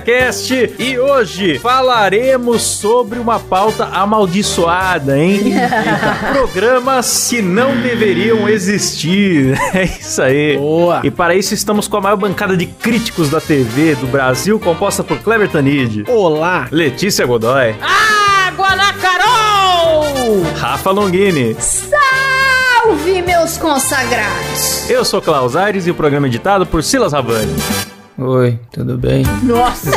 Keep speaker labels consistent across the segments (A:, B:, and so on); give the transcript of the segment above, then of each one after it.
A: Cast e hoje falaremos sobre uma pauta amaldiçoada, hein? Eita, Programas que não deveriam existir. É isso aí.
B: Boa.
A: E para isso estamos com a maior bancada de críticos da TV do Brasil, composta por Kleber Tanid,
B: Olá!
A: Letícia Godoy,
C: Água na Carol!
A: Rafa Longini.
D: Salve, meus consagrados!
A: Eu sou Klaus Aires e o programa é editado por Silas Ravani.
E: Oi, tudo bem?
D: Nossa!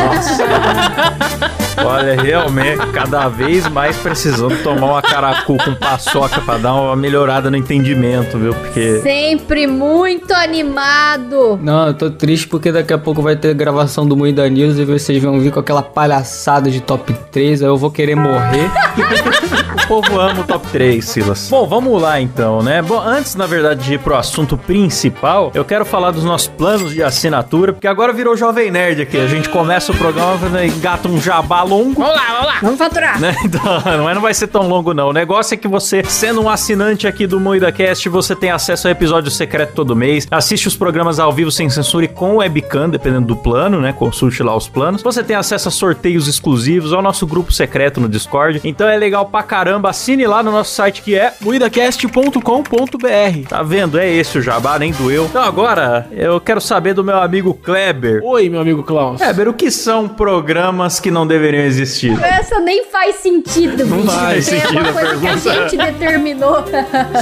A: Olha, realmente, cada vez mais precisando tomar uma caracu com paçoca pra dar uma melhorada no entendimento, viu? Porque.
D: Sempre muito animado!
E: Não, eu tô triste porque daqui a pouco vai ter gravação do Moída News e vocês vão vir com aquela palhaçada de top 3, aí eu vou querer morrer.
A: O povo ama o top 3, Silas. Bom, vamos lá então, né? Bom, antes, na verdade, de ir pro assunto principal, eu quero falar dos nossos planos de assinatura, porque agora virou Jovem Nerd aqui. A gente começa o programa, né, engata um jabá longo.
C: Vamos lá, vamos lá.
D: Vamos faturar!
A: né? Então, mas não vai ser tão longo, não. O negócio é que você, sendo um assinante aqui do Moída Cast, você tem acesso a episódio secreto todo mês, assiste os programas ao vivo sem censura e com webcam, dependendo do plano, né? Consulte lá os planos. Você tem acesso a sorteios exclusivos, ao nosso grupo secreto no Discord. Então é legal pra caramba. Assine lá no nosso site que é
B: Moidacast.com.br
A: Tá vendo? É esse o jabá, nem doeu. Então agora, eu quero saber do meu amigo Kleber.
B: Oi, meu amigo Klaus.
A: Kleber, o que são programas que não deveriam existir?
D: Essa nem faz sentido,
A: Não
D: bicho.
A: faz
D: É
A: sentido
D: uma
A: a
D: coisa que a
A: pergunta.
D: gente determinou.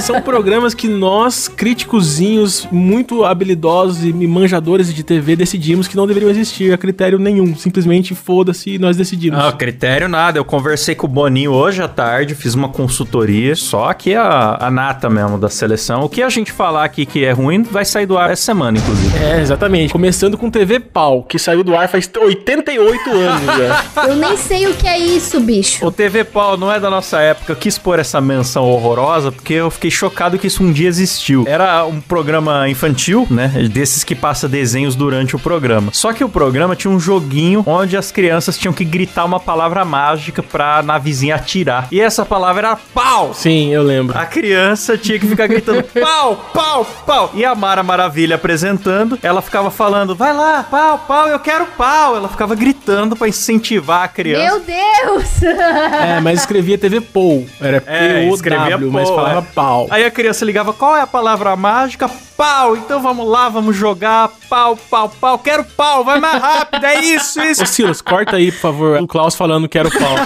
B: São programas que nós, críticozinhos, muito habilidosos e manjadores de TV, decidimos que não deveriam existir a critério nenhum. Simplesmente foda-se e nós decidimos.
A: Ah, critério nada. Eu conversei com o Boninho hoje à tarde, fiz uma consultoria, só que a, a nata mesmo da seleção. O que a gente falar aqui que é ruim vai sair do ar essa semana, inclusive.
B: É, exatamente. Começando com TV Pau, que saiu do ar faz 88 anos já.
D: Eu nem sei o que é isso, bicho.
A: O TV Pau não é da nossa época. Eu quis pôr essa menção horrorosa porque eu fiquei chocado que isso um dia existiu. Era um programa infantil, né? Desses que passa desenhos durante o programa. Só que o programa tinha um joguinho onde as crianças tinham que gritar uma palavra mágica pra navezinha atirar. E essa palavra era pau!
B: Sim, eu lembro.
A: A criança tinha que ficar gritando pau, pau, pau. E a Mara Maravilha apresentando, ela ficava falando, vai lá, pau, pau, eu quero pau. Ela ficava gritando pra incentivar a criança.
D: Meu Deus!
B: É, mas escrevia TV Pou. Era
A: É, escrevia
B: P-O-W, mas falava
A: é.
B: pau.
A: Aí a criança ligava, qual é a palavra mágica? Pau, então vamos lá, vamos jogar. Pau, pau, pau, quero pau, vai mais rápido, é isso, isso.
B: Ô Silas, corta aí, por favor, o Klaus falando que era o pau.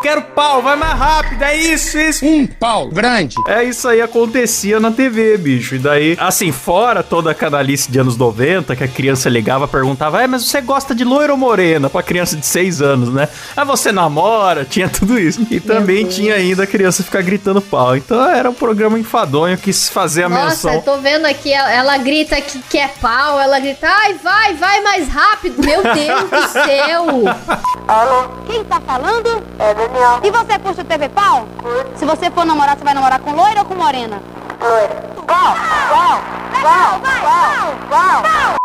A: Quero pau, vai mais rápido, é isso, isso.
F: Um pau grande.
A: É isso aí acontecia na TV, bicho. E daí, assim, fora toda a canalice de anos 90, que a criança ligava e perguntava: É, mas você gosta de loira ou morena? Pra criança de 6 anos, né? Ah, você namora? Tinha tudo isso. E também tinha ainda a criança ficar gritando pau. Então era um programa enfadonho que se fazia a
D: Nossa, eu
A: menção.
D: tô vendo aqui, ela, ela grita que quer pau, ela grita, ai, vai, vai mais rápido. Meu Deus do céu!
G: Quem tá falando? É Daniel. E você curte o TV Pau? Se você for namorar, você vai namorar com loira ou com morena?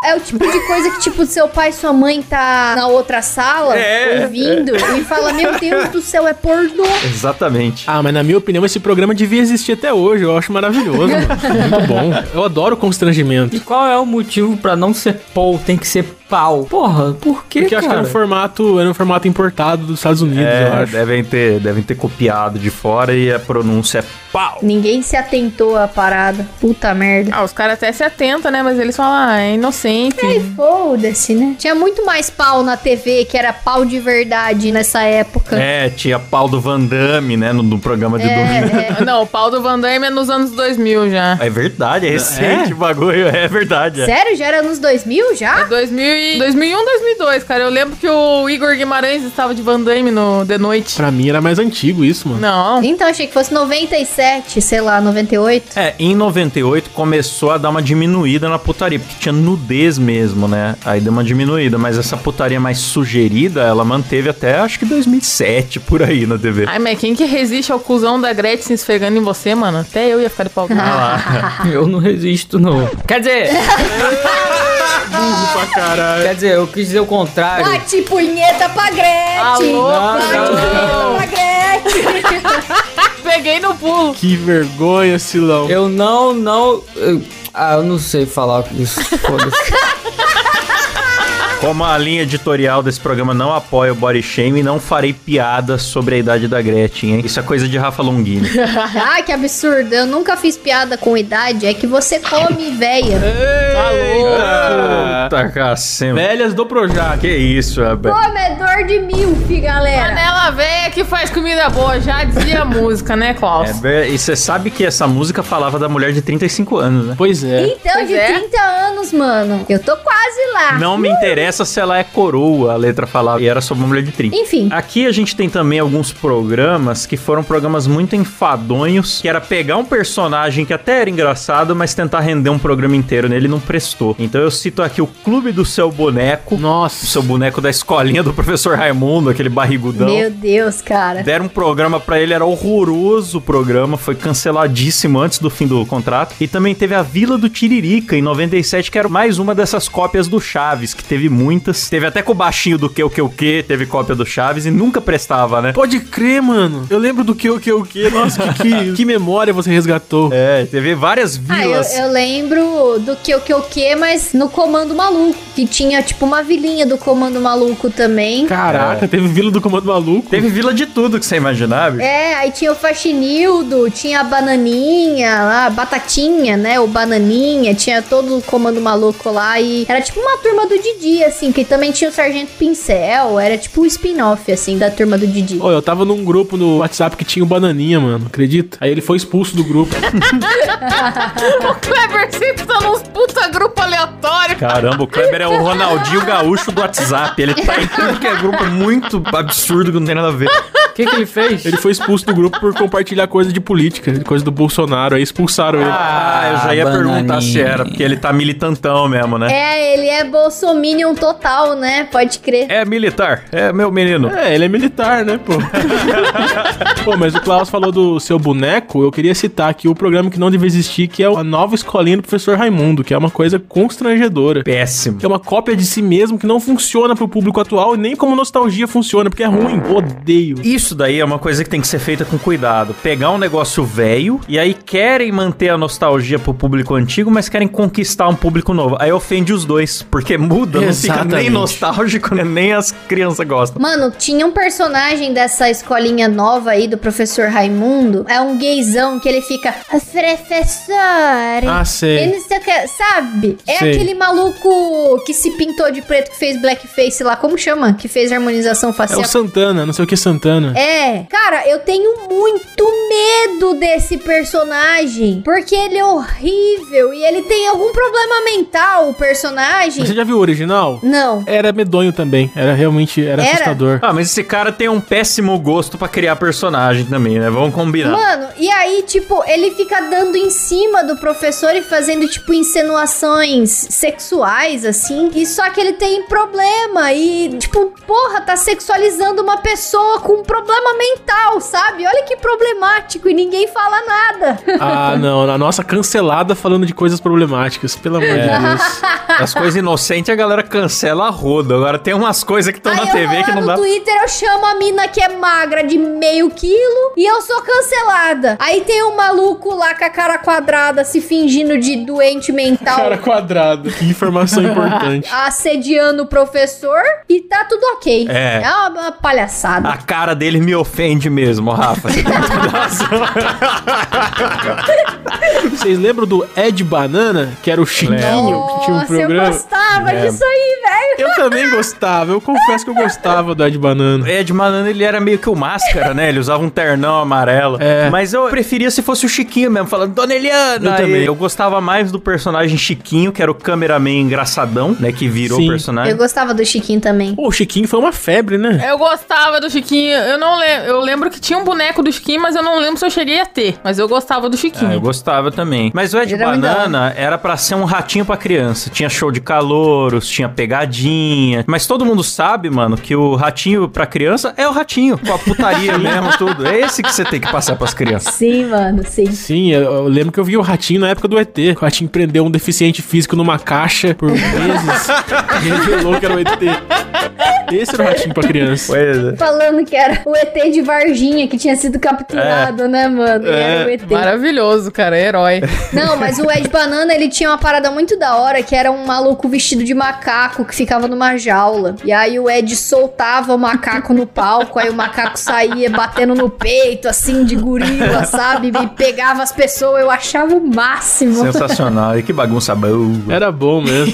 D: É o tipo de coisa que, tipo, seu pai e sua mãe tá na outra sala
A: É,
D: ouvindo e fala: Meu Deus do céu, é pornô.
A: Exatamente.
B: Ah, mas na minha opinião, esse programa devia existir até hoje. Eu acho maravilhoso, mano. Muito bom. Eu adoro constrangimento.
E: E qual é o motivo pra não ser Paul? Tem que ser pau. Porra, por quê,
B: Porque eu acho que
E: cara?
B: era um formato, era um formato importado dos Estados Unidos, eu
A: É,
B: acho.
A: devem ter, devem ter copiado de fora e a pronúncia é pau.
D: Ninguém se atentou à parada. Puta merda.
C: Ah, os caras até se atentam, né? Mas eles falam, ah, é inocente.
D: Foda-se, né? Tinha muito mais pau na TV, que era pau de verdade nessa época.
A: É, tinha pau do Van Damme, né, no, no programa de domingo.
D: É, é.
C: Não, o pau do Van Damme é nos anos 2000 já.
A: É verdade, é recente
B: É?
A: o bagulho, é verdade. é.
D: Sério? Já era nos 2000 já?
C: É 2000 e... 2001, 2002, cara. Eu lembro que o Igor Guimarães estava de Van Damme no The Noite.
B: Pra mim era mais antigo isso, mano.
C: Não.
D: Então, achei que fosse 97, sei lá, 98.
A: É, em 98 começou a dar uma diminuída na putaria, porque tinha nudez mesmo, né? Aí deu uma diminuída, mas essa putaria mais sugerida, ela manteve até acho que 2007 por aí na TV.
C: Ai, mas quem que resiste ao cuzão da Gretchen se esfregando em você, mano? Até eu ia ficar de pau duro.
E: Eu não resisto, não. Quer dizer,
B: Burro pra caralho.
E: quer dizer, eu quis dizer o contrário.
D: Bate punheta pra Gretchen!
C: Alô,
D: Bate
E: não,
D: punheta pra Gretchen!
C: Peguei no pulo.
B: Que vergonha, Silão.
E: Eu não, não. eu- ah, eu não sei falar isso. Foda-se.
A: Como a linha editorial desse programa não apoia o body shame, não farei piadas sobre a idade da Gretchen, hein? Isso é coisa de Rafa Longini.
D: Ai, que absurdo. Eu nunca fiz piada com idade. É que você come véia.
A: Puta cacema.
B: Velhas do Projac.
A: Que isso, rapaz.
D: Comedor de milf, galera.
C: Panela velha que faz comida boa, já dizia a música, né, Klaus?
A: É, e você sabe que essa música falava da mulher de 35 anos, né?
B: Pois é.
D: Então,
C: Pois
D: de
C: é.
D: 30 anos, mano. Eu tô quase lá.
A: Não me interessa se ela é coroa, a letra falava. E era sobre uma mulher de 30.
D: Enfim.
A: Aqui a gente tem também alguns programas que foram programas muito enfadonhos, que era pegar um personagem que até era engraçado, mas tentar render um programa inteiro nele não prestou. Então eu cito aqui o Clube do Seu Boneco,
B: Nossa.
A: o seu boneco da escolinha do professor Raimundo, aquele barrigudão.
D: Meu Deus, cara.
A: Deram um programa pra ele, era horroroso o programa, foi canceladíssimo antes do fim do contrato. E também teve a Vila do Tiririca em 97, que era mais uma dessas cópias do Chaves, que teve muitas. Teve até com o baixinho do que o que o que, teve cópia do Chaves e nunca prestava, né?
B: Pode crer, mano. Eu lembro do que, o que, o que. Nossa, que, que, que memória você resgatou.
A: É, teve várias
D: Ah, eu,
A: vilas.
D: eu lembro do que o que o que, mas no Comando Maluco, que tinha tipo uma vilinha do Comando Maluco também.
B: Caraca, teve Vila do Comando Maluco.
A: Teve vila de tudo que você imaginava.
D: É, aí tinha o Faxinildo, tinha a Bananinha lá, Batatinha, né? O Bananinha, tinha todo o Comando Maluco lá e era tipo uma turma do Didi, assim, que também tinha o Sargento Pincel, era tipo um spin-off, assim, da turma do Didi.
B: Ô, eu tava num grupo no WhatsApp que tinha o Bananinha, mano. Acredita? Aí ele foi expulso do grupo.
C: O Kleber sempre tá nos puta grupo aleatório.
A: Caramba, o Kleber é o Ronaldinho Gaúcho do WhatsApp. Ele tá em tudo que é grupo muito absurdo que não tem nada a ver.
E: O que, que ele fez?
B: Ele foi expulso do grupo por compartilhar coisa de política, coisa do Bolsonaro. Aí expulsaram ele.
A: Ah, eu já ia
E: bananinha.
A: perguntar se era, porque ele tá militantão mesmo, né?
D: É, ele é bolsominion total, né? Pode crer.
A: É militar, é meu menino.
B: É, ele é militar, né, pô? pô, mas o Klaus falou do seu boneco, eu queria citar aqui o programa que não deve existir, que é a nova escolinha do professor Raimundo, que é uma coisa constrangedora.
A: Péssimo.
B: Que é uma cópia de si mesmo que não funciona pro público atual e nem como nostalgia funciona, porque é ruim. Odeio.
A: Isso daí é uma coisa que tem que ser feita com cuidado. Pegar um negócio velho e aí querem manter a nostalgia pro público antigo, mas querem conquistar um público novo. Aí ofende os dois, porque muda, não fica nem nostálgico, né? nem as crianças gostam.
D: Mano, tinha um personagem dessa escolinha nova aí do professor Raimundo. É um gaysão que ele fica. Professor.
B: Ah, sei.
D: Ele não sei o que, sabe? É
B: Sei.
D: aquele maluco que se pintou de preto, que fez blackface lá. Como chama? Que fez harmonização
B: É
D: facial.
B: o Santana, não sei o que Santana.
D: É, cara, eu tenho muito medo desse personagem. Porque ele é horrível e ele tem algum problema mental, o personagem.
B: Você já viu o original?
D: Não.
B: Era medonho também. Era realmente era,
D: Era?
B: assustador.
A: Ah, mas esse cara tem um péssimo gosto pra criar personagem também, né? Vamos combinar.
D: Mano, e aí, tipo, ele fica dando em cima do professor e fazendo, tipo, insinuações sexuais, assim. E só que ele tem problema. E, tipo, porra, tá sexualizando uma pessoa com um problema mental, sabe? Olha que problemático e ninguém fala nada.
B: Ah, não. A nossa cancelada falando de coisas problemáticas. Pelo amor de Deus.
A: As coisas inocentes a galera cancela a roda. Agora tem umas coisas que estão na TV que não
D: no
A: dá.
D: Twitter, eu chamo a mina que é magra de meio quilo e eu sou cancelada. Aí tem um maluco lá com a cara quadrada se fingindo de doente mental.
B: Cara quadrado. Que informação importante.
D: Assediando o professor e tá tudo ok.
A: É.
D: uma, uma palhaçada.
A: A cara dele me ofende mesmo, Rafa.
B: Vocês lembram do Ed Banana, que era o Chiquinho, que tinha um
D: Nossa, eu
B: programa?
D: gostava disso aí, velho.
B: Eu também gostava, eu confesso que eu gostava do Ed Banana.
A: Ed Manano, ele era meio que o máscara, né? Ele usava um ternão amarelo.
B: É.
A: Mas eu preferia se fosse o Chiquinho mesmo, falando, Dona Eliana.
B: Eu também.
A: Eu gostava mais do personagem Chiquinho, que era o cameraman engraçadão, né? Que virou
B: Sim.
A: o personagem.
D: Eu gostava do Chiquinho também.
B: Pô, o Chiquinho foi uma febre, né?
C: Eu gostava do Chiquinho. Eu não lembro. Eu lembro que tinha um boneco do Chiquinho, mas eu não lembro se eu cheguei a ter. Mas eu gostava do Chiquinho.
A: Ah, eu gostava também. Mas o Ed Banana era pra ser um ratinho pra criança. Tinha show de calouros, tinha pegadinha. Mas todo mundo sabe, mano, que o ratinho pra criança é o ratinho. Com a putaria mesmo, tudo. É esse que você tem que passar pras crianças.
D: Sim, mano, sim.
B: Sim, eu, eu lembro que eu vi o Ratinho na época do ET. O Ratinho prendeu um deficiente físico numa caixa por meses e revelou que era o ET. Esse era o Ratinho pra criança.
A: Pois é.
D: Falando que era o ET de Varginha que tinha sido capturado, né, mano? E era o ET.
C: Maravilhoso, cara. Herói.
D: Não, mas o Ed Banana, ele tinha uma parada muito da hora, que era um maluco vestido de macaco que ficava numa jaula. E aí o Ed soltava o macaco no palco, aí o macaco saía batendo no peito, assim, de gorila, sabe? E pegava as pessoas, eu achava o máximo.
A: Sensacional. E que bagunça boa.
B: Era bom mesmo.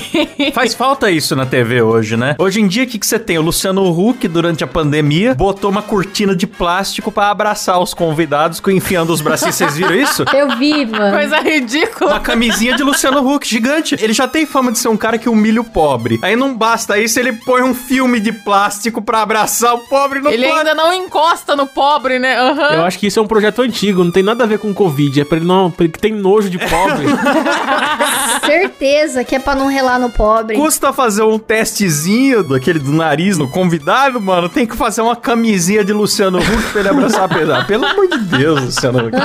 A: Faz falta isso na TV hoje, né? Hoje em dia, o que, que você tem? O Luciano Huck, durante a pandemia, botou uma cortina de plástico pra abraçar os convidados, com- enfiando os bracinhos. Vocês viram isso?
D: Eu vi, mano.
C: Coisa ridícula.
A: Uma camisinha de Luciano Huck, gigante. Ele já tem fama de ser um cara que humilha o pobre. Aí não basta isso, ele põe um filme de plástico pra abraçar o pobre no
C: Ele
A: plano.
C: ainda não encosta no pobre, né? Aham.
B: Eu acho que isso é um projeto antigo, não tem nada a ver com Covid. É pra ele não. Pra ele que tem nojo de pobre.
D: Certeza que é pra não relar no pobre.
A: Custa fazer um testezinho daquele do nariz no convidado, mano. Tem que fazer uma camisinha de Luciano Huck pra ele abraçar a pesada. Pelo amor de Deus, Luciano Huck.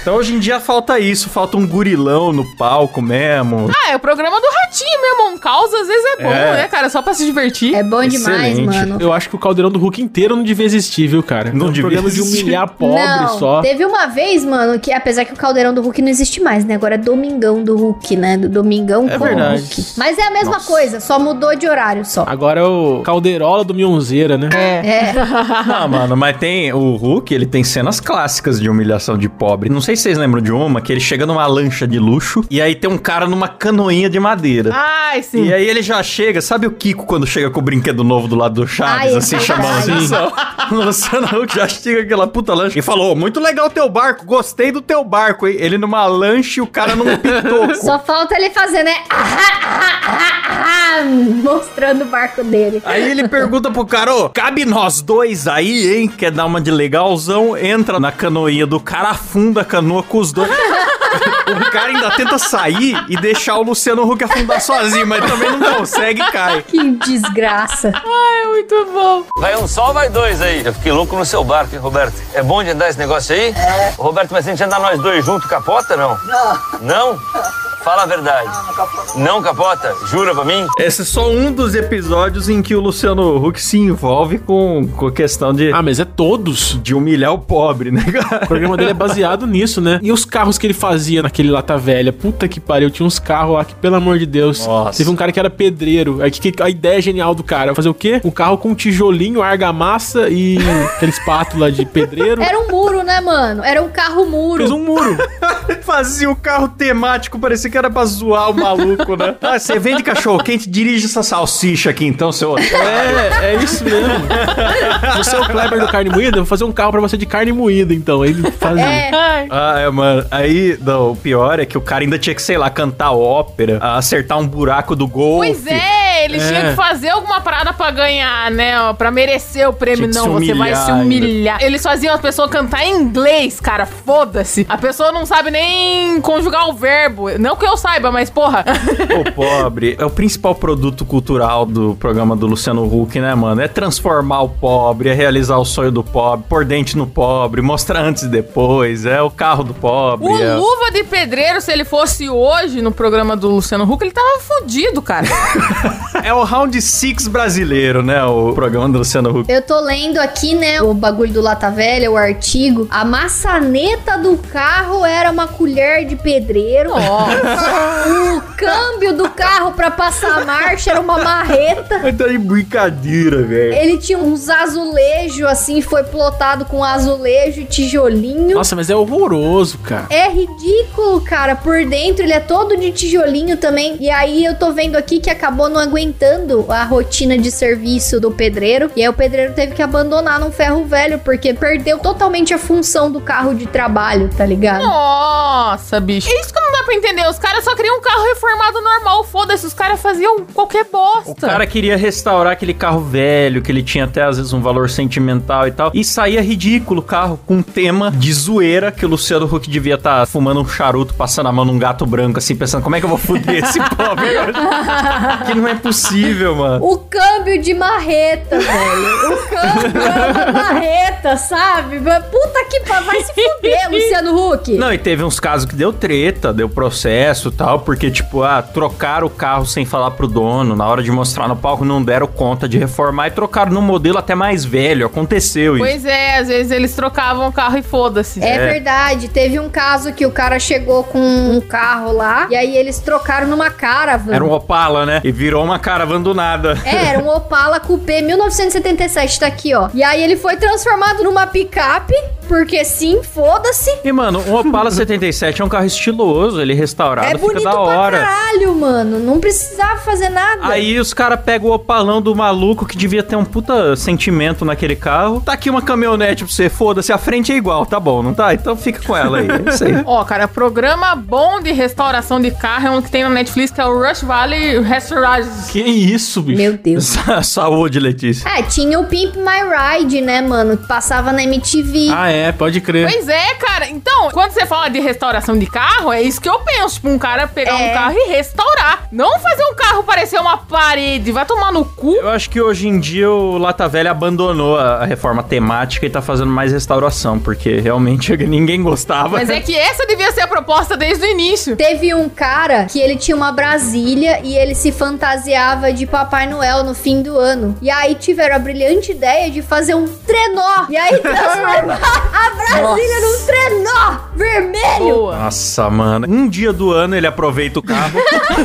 A: Então hoje em dia falta isso, falta um gurilão no palco mesmo.
C: Ah, é o programa do Ratinho mesmo. Um caos às vezes é bom,
A: É.
C: né, cara? Só pra se divertir.
D: É bom demais,
A: Excelente.
D: mano.
B: Eu acho que o caldeirão do Hulk inteiro não devia existir, viu, cara?
A: Não
B: é um
A: devia
B: programa de
A: existir.
B: humilhar pobre
D: não,
B: só.
D: teve uma vez, mano, que apesar que o caldeirão do Hulk não existe mais, né? Agora é Domingão do Hulk, né? Do Domingão
B: É
D: com o
B: verdade.
D: Hulk. Mas é a mesma coisa, só mudou de horário só.
B: Agora é o calderola do Mionzeira, né?
D: É.
A: Não, mano, mas tem o Hulk, ele tem cenas clássicas de humilhação de pobre. Não sei se vocês lembram de uma, que ele chega numa lancha de luxo e aí tem um cara numa canoinha de madeira.
C: Ai, sim.
A: E aí ele já chega, sabe o Kiko quando chega com o brinquedo novo do lado do Chaves,
D: Ai, é
A: assim,
D: verdade.
A: chamando a atenção? Luciano Huck já chega aquela puta lancha e falou, muito legal o teu barco, gostei do teu barco, hein? Ele numa lancha e o cara num pitoco.
D: Só falta ele fazer, né? Ah, ah, ah, ah, mostrando o barco dele.
A: Aí ele pergunta pro cara, ô, cabe nós dois aí, hein? Quer dar uma de legalzão? Entra na canoinha do cara, afunda a canoa com os dois. O cara ainda tenta sair e deixar o Luciano Huck afundar sozinho, mas também não consegue e cai.
D: Que desgraça.
C: Ai, muito bom.
F: Vai um só, vai dois aí. Eu fiquei louco no seu barco, hein, Roberto? É bom de andar esse negócio aí? É. Roberto, mas se a gente andar nós dois juntos, capota, não? Não. Não? Fala a verdade. Não, não capota. Não capota? Jura pra mim?
A: Esse é só um dos episódios em que o Luciano Huck se envolve com, com a questão de,
B: Ah, mas é todos.
A: de humilhar o pobre, né,
B: O
A: cara?
B: programa dele é baseado nisso, né? E os carros que ele fazia naquele lata velha? Puta que pariu, tinha uns carros lá que, pelo amor de Deus.
A: Nossa.
B: Teve um cara que era pedreiro. Aí que, que- a ideia genial do cara, fazer o quê? Um carro com tijolinho, argamassa e aquele espátula de pedreiro.
D: Era um muro, né, mano? Era um carro muro.
B: Fez um muro.
A: Fazia o carro temático, parecia que era pra zoar o maluco, né? Ah, você vende cachorro quente, dirige essa salsicha aqui então, seu otário.
B: É, é isso mesmo. Você é o Kleber do carne moída, eu vou fazer um carro pra você de carne moída, então. Aí ele fazia.
D: É.
A: Ah, é, mano. Aí, não, o pior é que o cara ainda tinha que, sei lá, cantar ópera, acertar um buraco do golfe.
C: Pois é, ele
B: É.
C: tinha que fazer alguma parada pra ganhar, né? Pra merecer o prêmio. Não, você vai se humilhar. Eles faziam as pessoas cantar em inglês, cara. Foda-se. A pessoa não sabe nem conjugar o verbo. Não que eu saiba, mas porra.
A: O pobre é o principal produto cultural do programa do Luciano Huck, né, mano? É transformar o pobre, é realizar o sonho do pobre, pôr dente no pobre, mostrar antes e depois, é o carro do pobre.
C: O
A: é...
C: Luva de Pedreiro, se ele fosse hoje no programa do Luciano Huck, ele tava fudido, cara.
A: é o Round Six brasileiro, né? O programa do Luciano Huck.
D: Eu tô lendo aqui, né, o bagulho do Lata Velha, o artigo. A maçaneta do carro era uma colher de pedreiro. o câmbio do carro pra passar a marcha era uma marreta.
A: Mas tá de brincadeira, velho.
D: Ele tinha uns azulejos, assim, foi plotado com azulejo e tijolinho.
B: Nossa, mas é horroroso, cara.
D: É ridículo, cara. Por dentro ele é todo de tijolinho também. E aí eu tô vendo aqui que acabou não aguentando a rotina de serviço do pedreiro. E aí o pedreiro teve que abandonar num ferro velho, porque perdeu totalmente a função do carro de trabalho, tá ligado?
C: Nossa, bicho. É isso que não dá pra entender. Os caras só queriam um carro reformado normal. Foda-se, os caras faziam qualquer bosta.
A: O cara queria restaurar aquele carro velho, que ele tinha até às vezes um valor sentimental e tal. E saía ridículo o carro com um tema de zoeira que o Luciano Huck devia estar fumando um charuto, passando a mão num gato branco, assim, pensando como é que eu vou foder esse pobre que não é possível, mano.
D: O câmbio de marreta, velho. O câmbio era uma marreta, sabe? Puta que pariu. Vai se fuder, Luciano Huck.
A: Não, e teve uns casos que deu treta, deu processo e tal, porque, tipo, ah, trocaram o carro sem falar pro dono, na hora de mostrar no palco, não deram conta de reformar e trocaram num modelo até mais velho. Aconteceu isso.
C: Pois é, às vezes eles trocavam o carro e foda-se.
D: É,
A: É.
D: verdade. Teve um caso que o cara chegou com um carro lá e aí eles trocaram numa caravan.
A: Era um Opala, né? E virou uma caravana do nada.
D: É, era um Opala Coupé 1977, tá aqui, ó. E aí ele foi transformado numa picape, porque sim, foda-se.
A: E, mano, um Opala 77 é um carro estiloso, ele restaurado
D: É
A: fica
D: bonito
A: da
D: pra
A: hora.
D: caralho, mano. Não precisava fazer nada.
A: Aí os caras pegam o opalão do maluco que devia ter um puta sentimento naquele carro. Tá aqui uma caminhonete pra você, foda-se, a frente é igual, tá bom, não tá? Então fica com ela aí. É isso aí.
C: Ó, cara, programa bom de restauração de carro é um que tem na Netflix, que é o Rush Valley Restaurants.
B: Que isso, bicho?
D: Meu Deus.
A: Saúde, Letícia.
D: É, tinha o Pimp My Ride, né, mano? Que Passava na MTV.
B: Ah, é, pode crer.
C: Pois é, cara. Então, quando você fala de restauração de carro, é isso que eu penso. Tipo, um cara pegar
D: É.
C: um carro e restaurar. Não fazer um carro parecer uma parede. Vai tomar no cu.
A: Eu acho que hoje em dia o Lata Velha abandonou a, a reforma temática e tá fazendo mais restauração, porque realmente ninguém gostava.
C: Mas é que essa devia ser a proposta desde o início.
D: Teve um cara que ele tinha uma Brasília e ele se fantasiava de Papai Noel no fim do ano. E aí tiveram a brilhante ideia de fazer um trenó. E aí transformar a Brasília num trenó vermelho.
C: Boa.
A: Nossa, mano. Um dia do ano ele aproveita o carro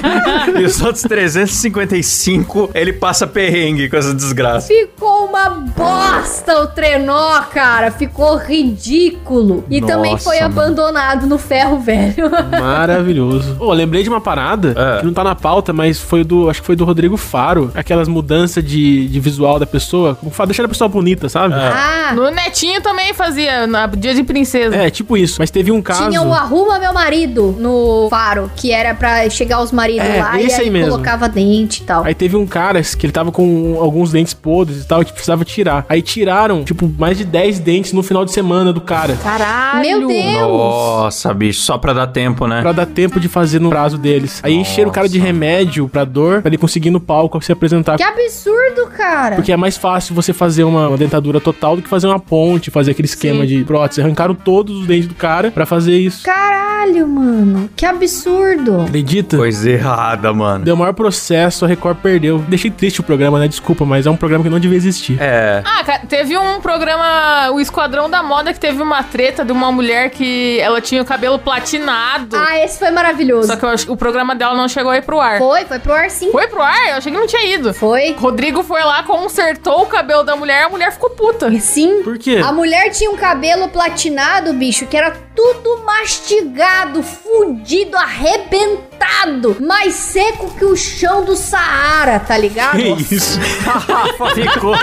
A: e os outros 355 ele passa perrengue com essa desgraça.
D: Ficou uma bosta o trenó, cara. Ficou ridículo. E também
A: Nossa,
D: foi
A: mano.
D: abandonado no ferro velho.
B: Maravilhoso. Ô, lembrei de uma parada
A: É.
B: que não tá na pauta, mas foi do. Acho que foi do Rodrigo Faro. Aquelas mudanças de, de visual da pessoa. Deixar a pessoa bonita, sabe?
D: ah,
C: No Netinho também fazia, na Dia de Princesa.
B: É, tipo isso. Mas teve um caso.
D: tinha o Arruma Meu Marido no faro, que era pra chegar os maridos
B: É,
D: lá e
B: esse
D: aí
B: aí mesmo.
D: colocava dente e tal.
B: Aí teve um cara que ele tava com alguns dentes podres e tal, e precisava tirar. Aí tiraram, tipo, mais de 10 dentes no final de semana do cara.
C: Caralho.
D: Meu Deus!
A: Nossa, bicho, só pra dar tempo, né?
B: Pra dar tempo de fazer no prazo deles. Aí encheram o cara de remédio pra dor, pra ele conseguir ir no palco se apresentar.
D: Que absurdo, cara.
B: Porque é mais fácil você fazer uma, uma dentadura total do que fazer uma ponte, fazer aquele esquema
C: Sim.
B: de prótese. Arrancaram todos os dentes do cara pra fazer isso.
D: Caralho, mano. Que absurdo.
B: Acredita?
A: Coisa errada, mano.
B: Deu o maior processo, a Record perdeu. Deixei triste o programa, né? Desculpa, mas é um programa que não devia existir.
A: É.
C: Ah, cara, teve um programa, o Esquadrão da Moda, que teve uma treta de uma mulher que ela tinha o cabelo platinado.
D: Ah, esse foi maravilhoso.
C: Só que eu acho que o programa dela não chegou aí pro ar.
D: Foi, foi pro ar sim.
C: Foi pro ar? Eu achei que não tinha ido.
D: Foi.
C: Rodrigo foi lá, consertou o cabelo da mulher, a mulher ficou puta.
D: Sim.
B: Por quê?
D: A mulher tinha um cabelo platinado, bicho, que era tudo mastigado, fudido, arrebentado. mais seco que o chão do Saara, tá ligado?
B: Que isso?
A: Ficou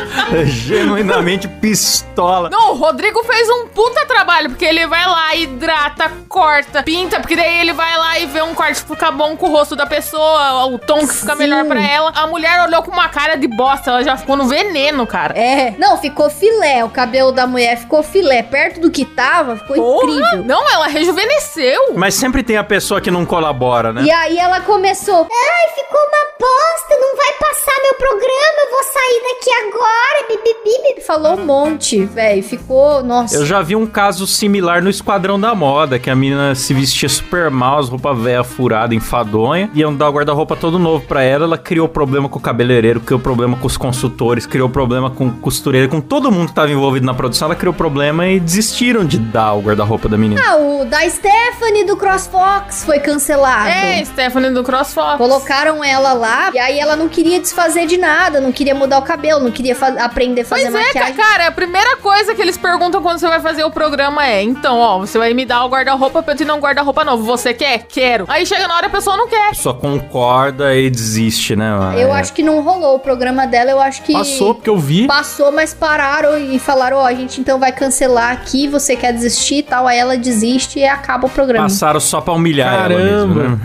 A: genuinamente pistola.
C: Não, o Rodrigo fez um puta trabalho, porque ele vai lá, hidrata, corta, pinta, porque daí ele vai lá e vê um corte que fica bom com o rosto da pessoa, o tom que fica
D: Sim.
C: melhor pra ela. A mulher olhou com uma cara de bosta, ela já ficou no veneno, cara.
D: É, não, ficou filé. O cabelo da mulher ficou filé. Perto do que tava, ficou incrível.
C: Não, ela rejuvenesceu.
A: Mas sempre tem a pessoa que não colabora, né?
D: E aí ela começou. Ai, ficou uma bosta, não vai passar meu programa, eu vou sair daqui agora. Bibi, bibi. Falou um monte, velho. Ficou. Nossa.
A: Eu já vi um caso similar no Esquadrão da Moda, que a menina se vestia super mal, as roupas velhas furadas, enfadonha, iam dar o guarda-roupa todo novo pra ela, ela criou problema com o cabeleireiro, criou problema com os consultores, criou problema com o costureiro, com todo mundo que tava envolvido na produção, ela criou problema e desistiram de dar o guarda-roupa da menina.
D: Ah, o da Stephanie do CrossFox foi cancelado.
C: É, Stephanie do CrossFox.
D: Colocaram ela lá e aí ela não queria desfazer de nada, não queria mudar o cabelo, não queria fa- aprender a fazer
C: Pois é,
D: maquiagem.
C: ca- cara, a primeira coisa que eles perguntam quando você vai fazer o programa é: então, ó, você vai me dar o guarda-roupa pra eu te dar um guarda-roupa novo. Você quer? Quero. Aí chega na hora a pessoa não quer.
A: A pessoa concorda e desiste, né? mano?
D: Eu
A: É.
D: acho que não rolou o programa dela, eu acho que.
B: Passou, porque eu vi.
D: Passou, mas pararam e falaram: Ó, a gente então vai cancelar aqui, você quer desistir e tal. Aí ela desiste e acaba o programa.
A: Passaram só pra humilhar ela
B: Caramba.
A: mesmo, né?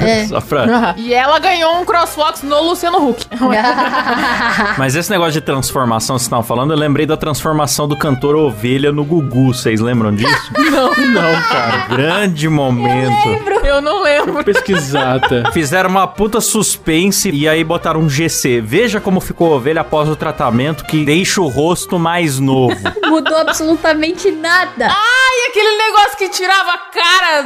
D: É.
A: só pra...
C: E ela ganhou um CrossFox no Luciano Huck.
A: Mas esse negócio de transformação que vocês estavam falando, eu lembrei da transformação do cantor Ovelha no Gugu. Vocês lembram disso?
C: não,
B: Não, cara.
A: Grande momento.
C: eu não lembro.
B: Pesquisar, tá?
A: Fizeram uma puta suspense e aí botaram um GC. Veja como ficou a ovelha após o tratamento que deixa o rosto mais novo.
D: Mudou absolutamente nada.
C: E aquele negócio que tirava a cara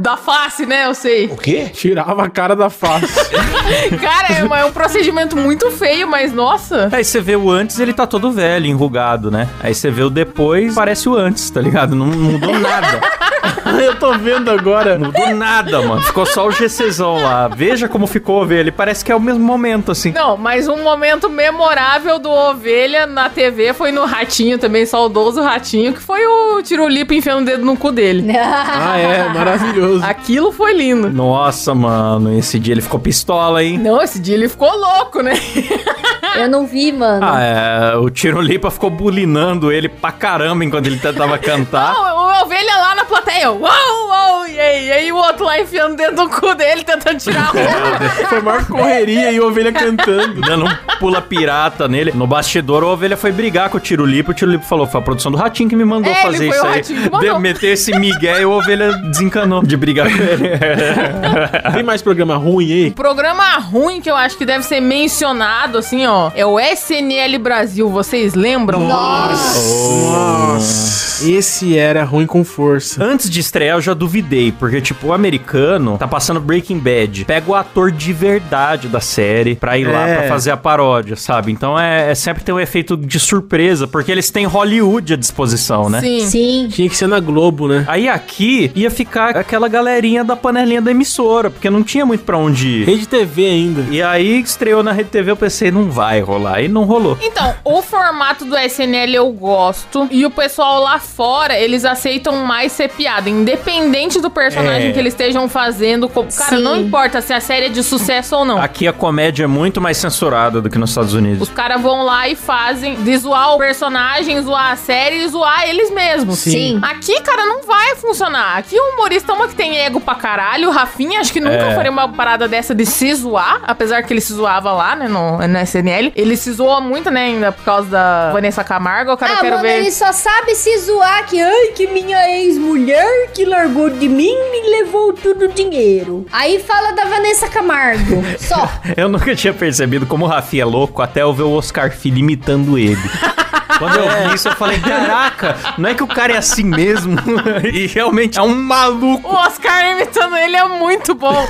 C: da face, né? Eu sei.
B: Tirava a cara da face.
C: Cara, é, uma- é um procedimento muito feio, mas nossa.
A: Aí você vê o antes, ele tá todo velho, enrugado, né? Aí você vê o depois, parece o antes, tá ligado? Não mudou nada.
B: eu tô vendo agora.
A: Não mudou nada, mano. Ficou só o GCzão lá. Veja como ficou a ovelha. Ele parece que é o mesmo momento, assim.
C: Não, mas um momento memorável do Ovelha na TV foi no Ratinho também, saudoso Ratinho, que foi o Tirulipo enfiando o dedo no cu dele.
B: Ah, é, maravilhoso.
C: Aquilo foi lindo.
A: Nossa, mano, esse dia ele ficou pistola, hein?
C: Não, esse dia ele ficou louco, né?
D: Eu não vi, mano.
A: Ah, é. O Tirolipa ficou bulinando ele pra caramba enquanto ele tentava cantar.
C: Não, o Ovelha lá na plateia, uou, uou, e aí, e aí o outro lá enfiando o dedo no cu dele, tentando tirar a roupa.
B: Foi a maior correria e a ovelha cantando.
A: Dando um pula pirata nele. No bastidor, a ovelha foi brigar com o Tirolipa. O Tirolipa falou: foi a produção do Ratinho que me mandou
C: É, ele
A: fazer
C: foi
A: isso
C: o
A: aí.
C: Mandou.
A: De meter esse migué e a ovelha desencanou de brigar com ele.
B: Tem mais programa ruim aí?
C: Programa ruim que eu acho que deve ser mencionado, assim, ó, é o SNL Brasil, vocês lembram?
B: Nossa. Esse era ruim com força.
A: Antes de estrear, eu já duvidei, porque, tipo, o americano tá passando Breaking Bad. Pega o ator de verdade da série pra ir lá
B: É.
A: pra fazer a paródia, sabe? Então é, é sempre tem um efeito de surpresa, porque eles têm Hollywood à disposição, né?
C: Sim.
D: Sim.
B: Tinha que ser na Globo, né?
A: Aí aqui ia ficar aquela galerinha da panelinha da emissora, porque não tinha muito pra onde ir.
B: Rede TV ainda.
A: E aí estreou na Rede TV, eu pensei, não vai rolar. E não rolou.
C: Então, o formato do SNL eu gosto. E o pessoal lá fora, eles aceitam mais ser piada. Independente do personagem
A: É.
C: que eles estejam fazendo. Cara,
D: Sim.
C: não importa se a série é de sucesso ou não.
A: Aqui a comédia é muito mais censurada do que nos Estados Unidos.
C: Os caras vão lá e fazem de zoar o personagem, zoar a série e zoar eles mesmos.
D: Sim.
C: Aqui, cara, não vai funcionar. Aqui o humorista é uma que tem ego pra caralho. O Rafinha, acho que nunca
A: É.
C: faria uma parada dessa de se zoar. Apesar que ele se zoava lá, né, no, no SNL. Ele se zoa muito, né, ainda por causa da Vanessa Camargo. Eu quero,
D: Ah,
C: quero
D: mano,
C: ver...
D: ele só sabe se zoar que, ai, que minha ex-mulher que largou de mim me levou tudo o dinheiro. Aí fala da Vanessa Camargo. Só.
A: Eu nunca tinha percebido como o Rafinha é louco até eu ver o Oscar Filho imitando ele. Quando eu vi isso, eu falei, caraca, não é que o cara é assim mesmo? e realmente é um maluco.
C: O Oscar imitando ele é muito bom.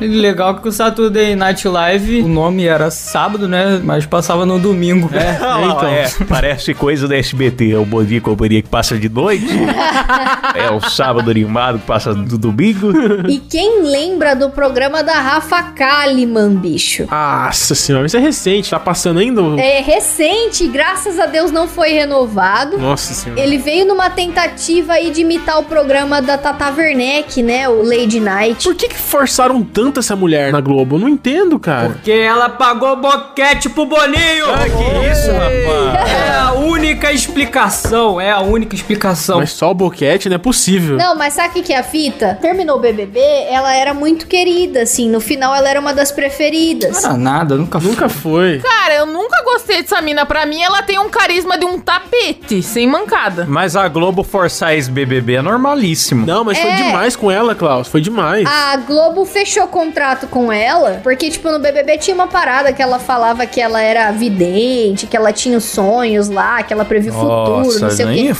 E: Legal que o Saturday Night Live, o nome era sábado, né? Mas passava no domingo.
B: É, então.
A: É, parece coisa da SBT. É o Bom Dia e Companhia que passa de noite. é o sábado animado que passa do domingo.
D: E quem lembra do programa da Rafa Kalimann, bicho?
B: Nossa senhora, isso é recente. Tá passando ainda?
D: É recente, graças a Deus não não foi renovado.
B: Nossa senhora.
D: Ele veio numa tentativa aí de imitar o programa da Tata Werneck, né? O Lady Night.
B: Por que, que forçaram tanto essa mulher na Globo? Eu não entendo, cara.
E: Porque ela pagou boquete pro Boninho!
A: Ah, que isso, rapaz?
E: É a única explicação, é a única explicação.
B: Mas só o boquete não é possível.
D: Não, mas sabe o que, é a fita? Terminou o BBB, ela era muito querida, assim. No final, ela era uma das preferidas.
E: Ah, nada, nunca fui.
B: Nunca foi.
C: Cara, eu nunca gostei dessa mina. Pra mim, ela tem um carisma de um tapete, sem mancada.
A: Mas a Globo forçar ex-BBB é normalíssimo.
B: Não, mas foi
D: É.
B: demais com ela, Klaus. Foi demais.
D: A Globo fechou contrato com ela, porque, tipo, no BBB tinha uma parada que ela falava que ela era vidente, que ela tinha os sonhos lá, que ela previa o futuro, não sei o quê.
A: nem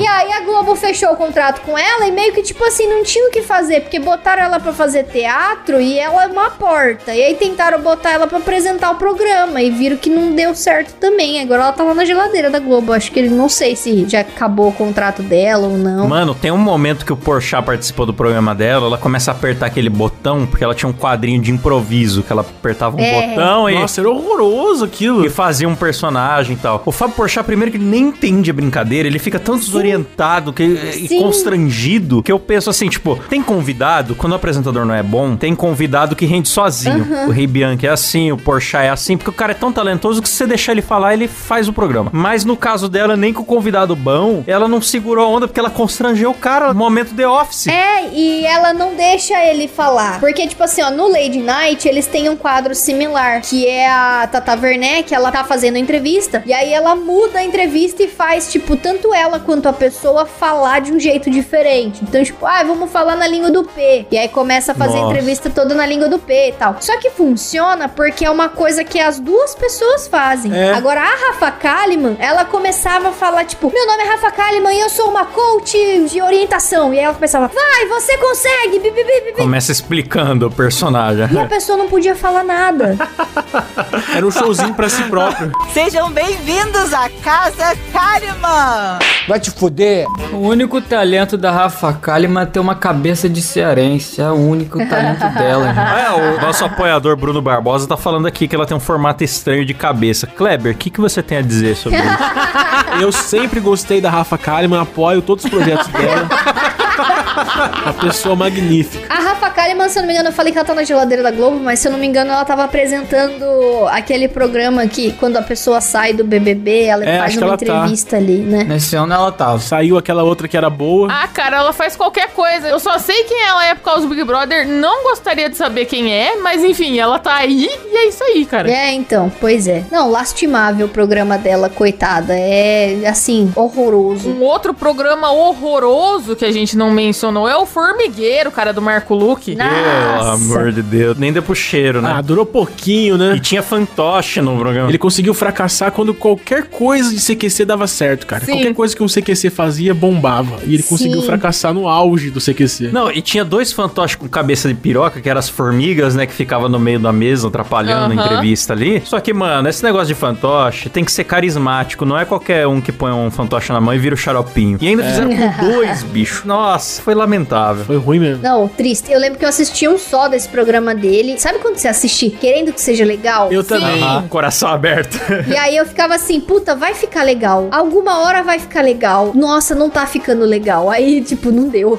D: E aí a Globo fechou o contrato com ela e meio que, tipo assim, não tinha o que fazer, porque botaram ela pra fazer teatro e ela é uma porta. E aí tentaram botar ela pra apresentar o programa e viram que não deu certo também. Agora ela tá lá na geladeira da Globo. Acho que ele não sei se já acabou o contrato dela ou não.
A: Mano, tem um momento que o Porchat participou do programa dela, ela começa a apertar aquele botão, porque ela tinha um quadrinho de improviso, que ela apertava um
D: É.
A: botão e,
B: Nossa, era horroroso aquilo.
A: e fazia um personagem e tal. O Fábio Porchat, primeiro que ele nem entende a brincadeira, ele fica tão desorientado que, e
D: Sim.
A: constrangido, que eu penso assim, tipo, tem convidado, quando o apresentador não é bom, tem convidado que rende sozinho. O Rei Bianchi é assim, o Porchat é assim, porque o cara é tão talentoso que se você deixar ele falar, ele faz o programa. Mas no caso dela, nem com o convidado bom, ela não segurou a onda porque ela constrangeu o cara no momento The Office.
D: É, e ela não deixa ele falar. Porque, tipo assim, ó, no Lady Night, eles têm um quadro similar, que é a Tata Werneck, ela tá fazendo a entrevista, e aí ela muda a entrevista e faz, tipo, tanto ela quanto a pessoa falar de um jeito diferente. Então, tipo, ah, vamos falar na língua do P. E aí começa a fazer a
A: Nossa.
D: entrevista toda na língua do P e tal. Só que funciona porque é uma coisa que as duas pessoas fazem.
B: É.
D: Agora, a Rafa Kalimann, ela começava a falar, tipo, meu nome é Rafa Kalimann e eu sou uma coach de orientação. E aí ela começava, vai, você consegue, bi, bi, bi.
A: Começa explicando o personagem.
D: E a pessoa não podia falar nada.
B: Era um showzinho pra si próprio.
H: Sejam bem-vindos à Casa Kalimann!
I: Vai te fuder.
E: O único talento da Rafa Kalimann é ter uma cabeça de cearense. É o único talento dela, gente.
A: É, o nosso apoiador Bruno Barbosa tá falando aqui que ela tem um formato estranho de cabeça. Kleber, o que, que você tem a dizer sobre isso?
B: Eu sempre gostei da Rafa Kalimann, apoio todos os projetos dela. Uma pessoa magnífica.
D: A Rafa Kalimann, se eu não me engano, eu falei que ela tá na geladeira da Globo, mas se eu não me engano, ela tava apresentando aquele programa que quando a pessoa sai do BBB, ela
B: É,
D: faz uma
B: tá.
D: entrevista ali, né?
E: Nesse ano ela tava.
B: Saiu aquela outra que era boa.
C: Ah, cara, ela faz qualquer coisa. Eu só sei quem ela é por causa do Big Brother. Não gostaria de saber quem é, mas enfim, ela tá aí e é isso aí, cara.
D: É, então, pois é. Não, lastimável o programa dela, coitada. É, assim, horroroso.
C: Um outro programa horroroso que a gente não mencionou é o Formigueiro, cara, do Marco Luque.
D: Nossa.
A: Pelo amor de Deus. Nem deu pro cheiro, né?
B: Ah, durou pouquinho, né?
A: E tinha fantoche no programa.
B: Ele conseguiu fracassar quando qualquer coisa de CQC dava certo, cara.
C: Sim.
B: Qualquer coisa que um CQC fazia bombava. E ele conseguiu
D: Sim.
B: fracassar no auge do CQC.
A: Não, e tinha dois fantoches com cabeça de piroca, que eram as formigas, né, que ficavam no meio da mesa atrapalhando a entrevista ali. Só que, mano, esse negócio de fantoche tem que ser carismático, não é qualquer um que põe um fantoche na mão e vira o xaropinho. E ainda fizeram com dois, bicho. Nossa, foi lamentável.
B: Foi ruim mesmo.
D: Não, triste. Eu lembro que eu assisti um só desse programa dele. Sabe quando você assiste querendo que seja legal?
B: Eu também.
A: Ah, coração aberto.
D: E aí eu ficava assim, puta, vai ficar legal. Alguma hora vai ficar legal. Nossa, não tá ficando legal. Aí, tipo, não deu.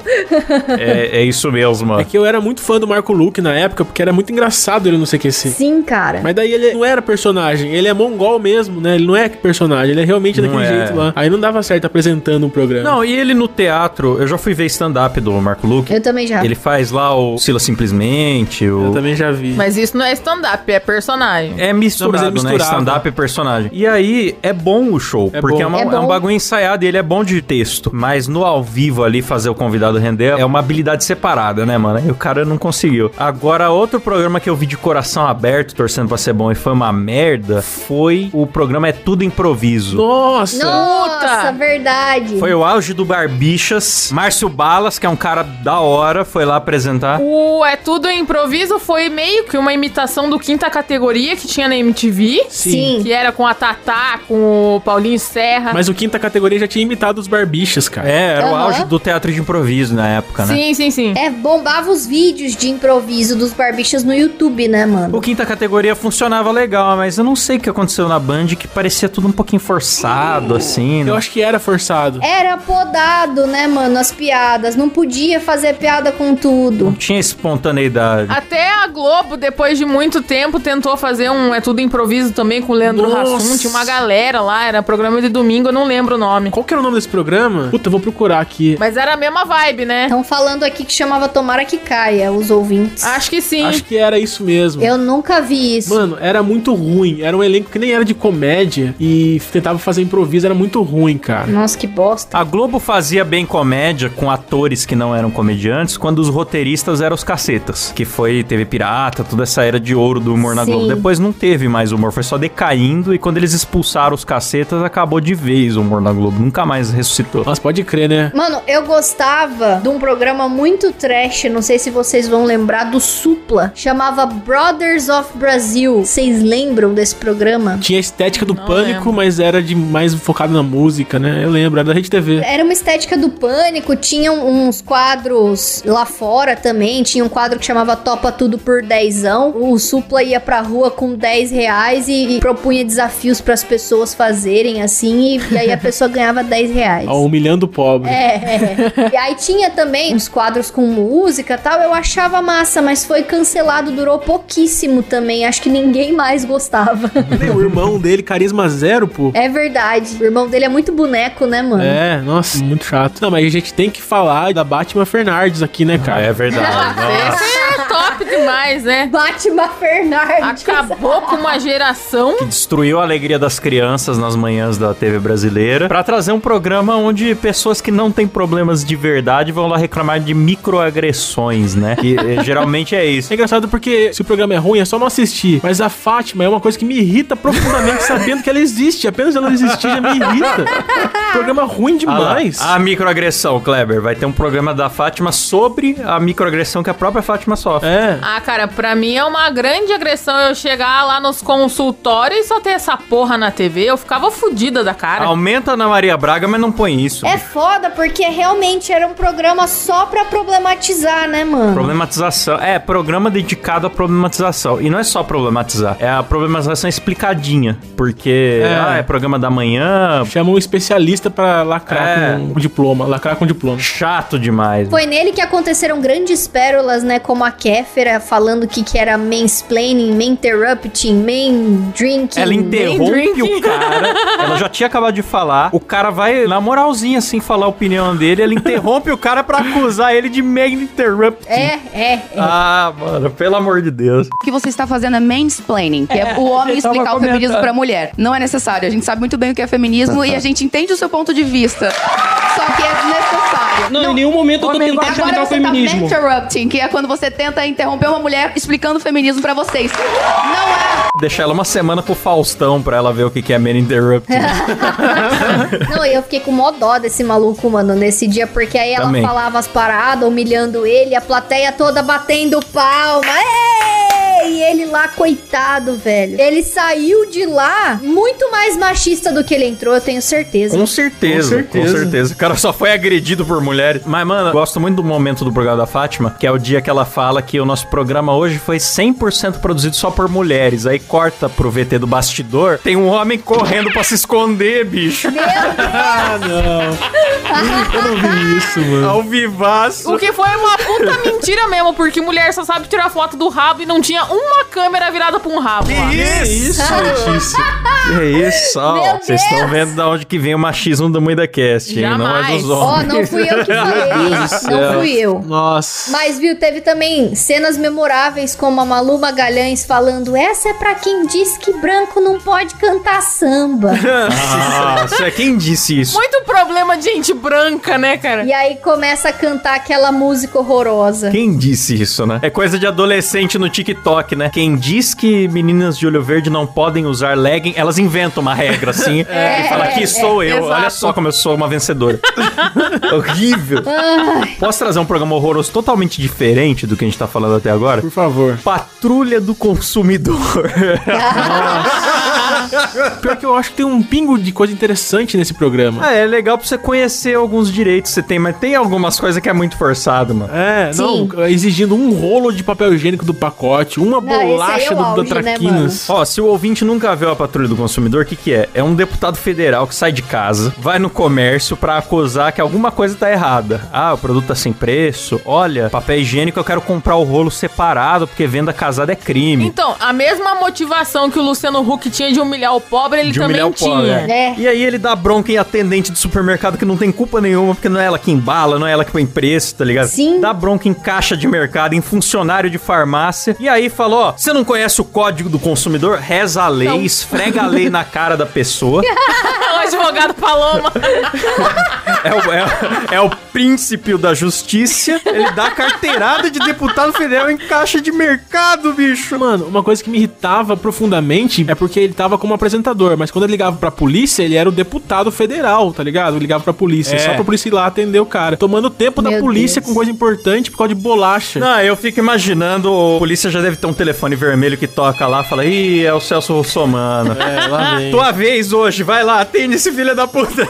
A: é, é isso mesmo,
B: É que eu era muito fã do Marco Luque na época, porque era muito engraçado ele no CQC.
D: Sim, cara.
B: Mas daí ele não era personagem, ele é mongol mesmo, né? Ele não é personagem, ele é realmente
A: Não
B: daquele
A: é.
B: jeito lá. Aí não dava certo apresentando um programa.
A: Não, e ele no teatro, eu já fui ver stand-up do Marco Luque.
D: Eu também já.
A: Ele faz lá o Sila Simplesmente,
B: Eu
A: o...
B: também já vi.
C: Mas isso não é stand-up, é personagem.
A: É misturado,
B: Não, é
A: né?
B: misturado.
A: Stand-up e personagem. E aí, é bom o show,
B: É
A: porque
B: bom.
A: é, uma-
D: É
A: é um bagulho ensaiado e ele é bom de texto. Mas no ao vivo ali, fazer o convidado render é uma habilidade separada, né, mano? E o cara não conseguiu. Agora, outro programa que eu vi de coração aberto, torcendo pra ser bom e foi uma merda, foi o programa É Tudo Improviso.
B: Nossa!
D: Nossa! Verdade.
A: Foi o auge do Barbixas. Márcio Balas, que é um cara da hora, foi lá apresentar.
C: O É Tudo Improviso foi meio que uma imitação do quinta categoria que tinha na MTV.
D: Sim.
C: Que era com a Tatá, com o Paulinho Serra.
B: Mas o quinta categoria já tinha imitado os barbichas, cara.
A: É, era o
D: Aham.
A: auge do teatro de improviso na época, né?
C: Sim, sim, sim.
D: É, bombava os vídeos de improviso dos barbichas no YouTube, né, mano?
A: O quinta categoria funcionava legal, mas eu não sei o que aconteceu na Band, que parecia tudo um pouquinho forçado, assim.
B: Eu
A: né?
B: acho que era forçado.
D: Era podado, né, mano, as piadas. Não podia fazer piada com
A: Não
D: tudo.
A: Tinha espontaneidade.
C: Até a Globo, depois de muito tempo, tentou fazer um É Tudo Improviso também com o Leandro. Hassum. Tinha uma galera lá, era programa de domingo, eu não lembro o nome.
B: Qual que era o nome desse programa? Puta, eu vou procurar aqui.
C: Mas era a mesma vibe, né?
D: Estão falando aqui que chamava Tomara que Caia, os ouvintes.
C: Acho que sim.
B: Acho que era isso mesmo.
D: Eu nunca vi isso.
B: Mano, era muito ruim. Era um elenco que nem era de comédia e tentava fazer improviso. Era muito ruim, cara.
D: Nossa, que bosta.
A: A Globo fazia bem comédia com atores que não eram comediantes quando os roteiristas eram os cacetas. Que foi, teve Pirata, toda essa era de ouro do humor na. Globo. Depois não teve mais humor, foi só decaindo. E quando eles expulsaram os cacetas, acabou de vez o humor na Globo. Nunca mais ressuscitou.
B: Nossa, pode crer, né?
D: Mano, eu gostava de um programa muito trash, não sei se vocês vão lembrar, do Supla. Chamava Brothers of Brazil. Vocês lembram desse programa?
B: Tinha a estética do
C: Não
B: pânico,
C: lembro.
B: mas era de mais focado na música, né? Eu lembro, era da Rede TV.
D: Era uma estética do pânico, tinham uns quadros lá fora também. Tinha um quadro que chamava Topa Tudo por Dezão. O Supla ia pra rua com 10 reais e, e propunha desafios pras pessoas fazerem assim. E, e aí a pessoa ganhava 10 reais.
B: Ó, humilhando o pobre.
D: É, é. E aí tinha também uns quadros com música e tal. Eu achava massa, mas foi cancelado, durou pouquíssimo também. Acho que ninguém mais gostava.
B: Nem o irmão dele, carisma zero, pô.
D: É verdade. O irmão dele é muito boneco, né, mano?
B: É, nossa, muito chato. Não, mas a gente tem que falar da Batman Fernardes aqui, né, cara?
A: É verdade. Nossa.
C: É top demais, né?
D: Batman Fernandes.
C: Acabou com uma geração.
A: que destruiu a alegria das crianças nas manhãs da TV brasileira, pra trazer um programa onde pessoas que não têm problemas de verdade vão lá reclamar de microagressões, né? Que eh, geralmente é isso.
B: É engraçado porque se o programa é ruim é só não assistir. Mas a Fátima é uma coisa que me irrita profundamente sabendo que ela existe. Apenas ela existir já me irrita. Programa ruim
A: Ah
B: demais.
A: a microagressão, Kleber. Vai ter um programa da Fátima sobre a microagressão que a própria Fátima sofre.
B: É.
C: Ah, cara, pra mim é uma grande agressão eu chegar lá nos consultórios e só ter essa porra na TV. Eu ficava fudida da cara.
A: Aumenta na Maria Braga, mas não põe isso.
D: É foda, porque realmente era um programa só pra problematizar, né, mano?
A: Problematização. É, programa dedicado à problematização. E não é só problematizar, é a problematização explicadinha. Porque
B: É.
A: ah, é programa da manhã,
B: Chama um especialista pra lacrar
A: É.
B: com diploma. Lacrar com diploma.
A: chato demais.
D: Foi nele que aconteceram grandes pérolas, né? Como a Kéfera falando que, que era mansplaining, main interrupting, main drinking.
A: Ela interrompe o cara. Ela já tinha acabado de falar. O cara vai, na moralzinha, assim, falar a opinião dele. Ela interrompe o cara pra acusar ele de main interrupt.
D: É, é, é.
A: Ah, mano, pelo amor de Deus.
I: O que você está fazendo é mansplaining, que é, o homem explicar o feminismo pra mulher. Não é necessário. A gente sabe muito bem o que é feminismo e a gente entende o seu ponto de vista. Só que é necessário.
J: Não, em nenhum momento eu tô tentando
I: Agora
J: explicar o
I: você
J: feminismo.
I: tá interrupting, que é quando você tenta interromper uma mulher explicando o feminismo pra vocês. Não é.
A: Deixar ela uma semana pro Faustão pra ela ver o que que é main interrupt.
D: Não, eu fiquei com mó dó desse maluco, mano, nesse dia, porque aí ela
A: Também.
D: falava as paradas, humilhando ele, a plateia toda batendo palma. Ei! E ele lá, coitado, velho. Ele saiu de lá muito mais machista do que ele entrou, eu tenho certeza.
A: Com certeza,
B: Com
A: com
B: certeza.
A: certeza. O cara só foi agredido por mulheres. Mas, mano, eu gosto muito do momento do programa da Fátima, que é o dia que ela fala que o nosso programa hoje foi 100% produzido só por mulheres. Aí corta pro VT do bastidor, tem um homem correndo pra se esconder, bicho.
B: Ah, não. Eu não vi isso, mano.
A: Ao vivaço.
C: O que foi uma puta mentira mesmo, porque mulher só sabe tirar foto do rabo e não tinha uma câmera virada pra um rabo. lá.
A: Que isso?
B: Letícia.
A: Que isso? ó. Vocês estão vendo da onde que vem o machismo do MuidaCast, hein? Não é
C: Jamais.
A: dos
D: Ó,
A: homens.
D: não fui eu que falei. Não fui eu.
B: Nossa.
D: Mas, viu, teve também cenas memoráveis como a Malu Magalhães falando: Essa é pra quem diz que branco não pode cantar samba.
A: Nossa, quem disse isso?
C: Muito problema de gente branca, né, cara?
D: e aí começa a cantar aquela música horrorosa.
A: Quem disse isso, né? É coisa de adolescente no TikTok TikTok, né? Quem diz que meninas de olho verde não podem usar legging, elas inventam uma regra assim e fala aqui sou eu.
C: exato.
A: Olha só como eu sou uma vencedora. Horrível. Posso trazer um programa horroroso totalmente diferente do que a gente tá falando até agora?
B: Por favor.
A: Patrulha do Consumidor.
B: Pior que eu acho que tem um pingo de coisa interessante nesse programa.
A: ah, é legal pra você conhecer alguns direitos que você tem, mas tem algumas coisas que é muito forçado, mano.
B: É,
D: Sim.
B: não, exigindo um rolo de papel higiênico do pacote, uma
D: Não, é
B: bolacha
D: o
B: do,
D: auge,
B: da
D: né,
B: Traquinas.
A: Ó, se o ouvinte nunca viu a Patrulha do Consumidor, o que que é? É um deputado federal que sai de casa, vai no comércio pra acusar que alguma coisa tá errada. Ah, o produto tá sem preço. Olha, papel higiênico eu quero comprar o rolo separado porque venda casada é crime.
C: Então, a mesma motivação que o Luciano Huck tinha de humilhar o pobre, ele
A: de
C: também
A: humilhar o
C: tinha.
A: pobre.
D: É.
A: E aí ele dá bronca em atendente de supermercado que não tem culpa nenhuma, porque não é ela que embala, não é ela que põe preço, tá ligado?
D: Sim.
A: Dá bronca em caixa de mercado, em funcionário de farmácia. E aí falou, ó, você não conhece o código do consumidor? Reza a lei,
C: Não.
A: esfrega a lei na cara da pessoa.
C: o advogado Paloma.
A: É o, é, é o príncipe da justiça. Ele dá carteirada de deputado federal em caixa de mercado, bicho.
B: Mano, uma coisa que me irritava profundamente é porque ele tava como apresentador, mas quando ele ligava pra polícia, ele era o deputado federal, tá ligado? Ele ligava pra polícia,
A: É.
B: só pra polícia ir lá atender o cara. Tomando tempo da
D: Meu
B: polícia
D: Deus.
B: com coisa importante por causa de bolacha.
A: Não, eu fico imaginando, o polícia já deve ter um telefone vermelho que toca lá, fala, ih, é o Celso Russomano.
B: É, lá vem.
A: Tua vez hoje, vai lá, atende esse filho da puta.